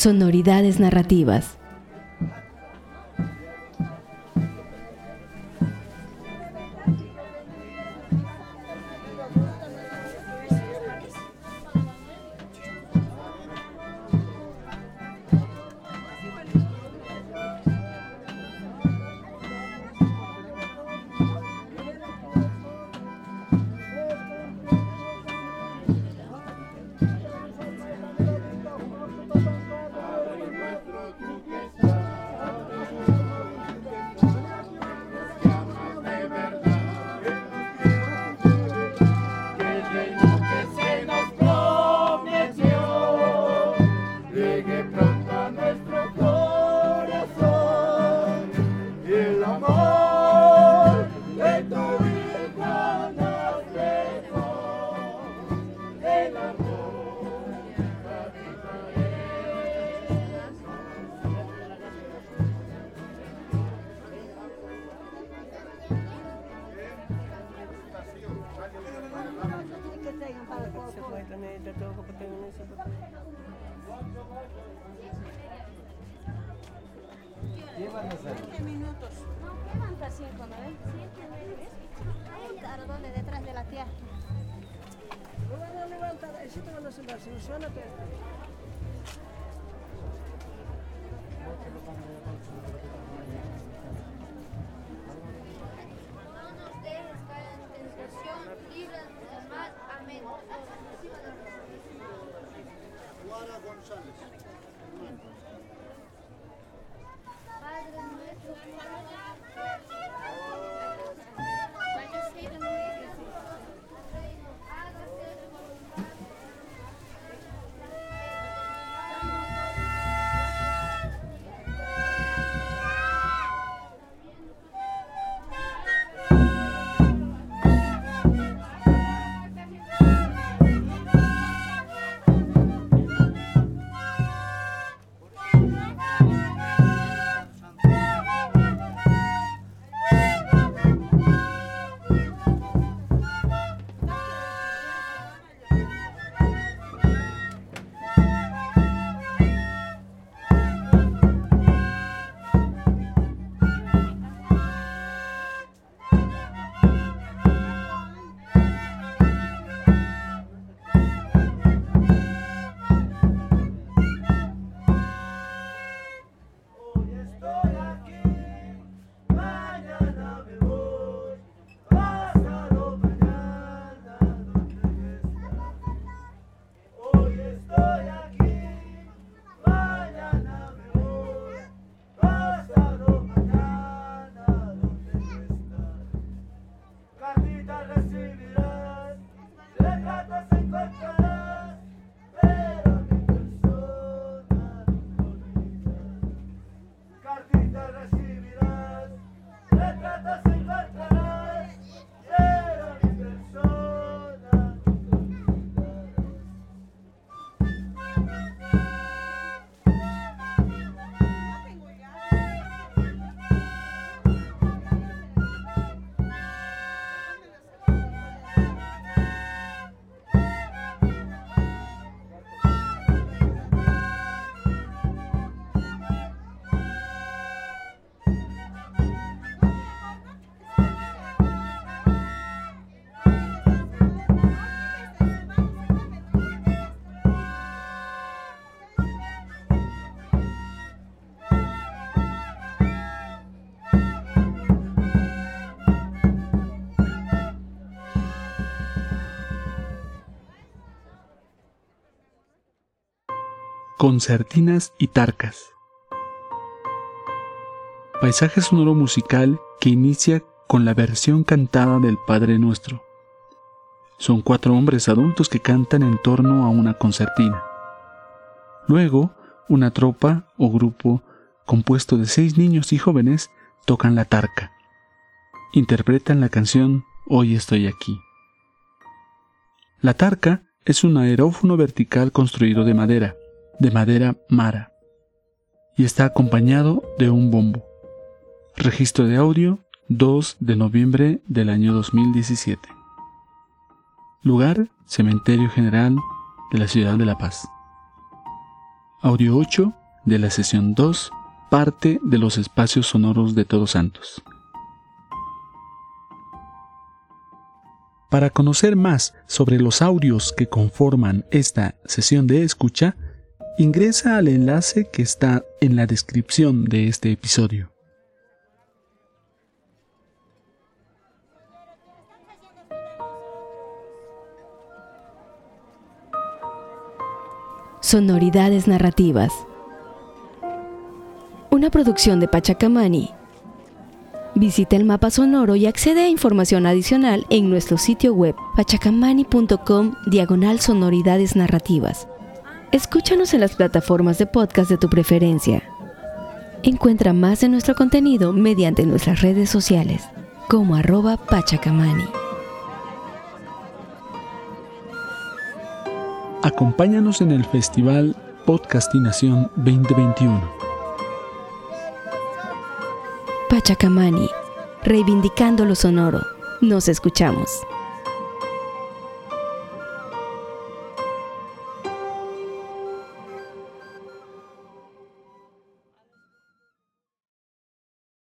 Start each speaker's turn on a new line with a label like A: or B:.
A: Sonoridades narrativas. Dame, te tengo 20 minutos. No, llevan hasta 5, ¿no ves? 7, 9. Detrás de la tía. Eh, no van a levantar, el a no. No.
B: Let us concertinas y tarcas. Paisaje sonoro musical que inicia con la versión cantada del Padre Nuestro. Son cuatro hombres adultos que cantan en torno a una concertina. Luego, una tropa o grupo compuesto de seis niños y jóvenes tocan la tarca. Interpretan la canción Hoy estoy aquí. La tarca es un aerófono vertical construido de madera de madera mara, y está acompañado de un bombo. Registro de audio 2 de noviembre del año 2017. Lugar, Cementerio General de la Ciudad de La Paz. Audio 8 de la sesión 2, parte de los espacios sonoros de Todos Santos. Para conocer más sobre los audios que conforman esta sesión de escucha, ingresa al enlace que está en la descripción de este episodio.
A: Sonoridades narrativas. Una producción de Pachacamani Visita el mapa sonoro y accede a información adicional en nuestro sitio web pachacamani.com diagonal sonoridades narrativas. Escúchanos en las plataformas de podcast de tu preferencia. Encuentra más de nuestro contenido mediante nuestras redes sociales como arroba pachacamani.
B: Acompáñanos en el Festival Podcastinación 2021
A: Pachacamani, reivindicando lo sonoro. Nos escuchamos.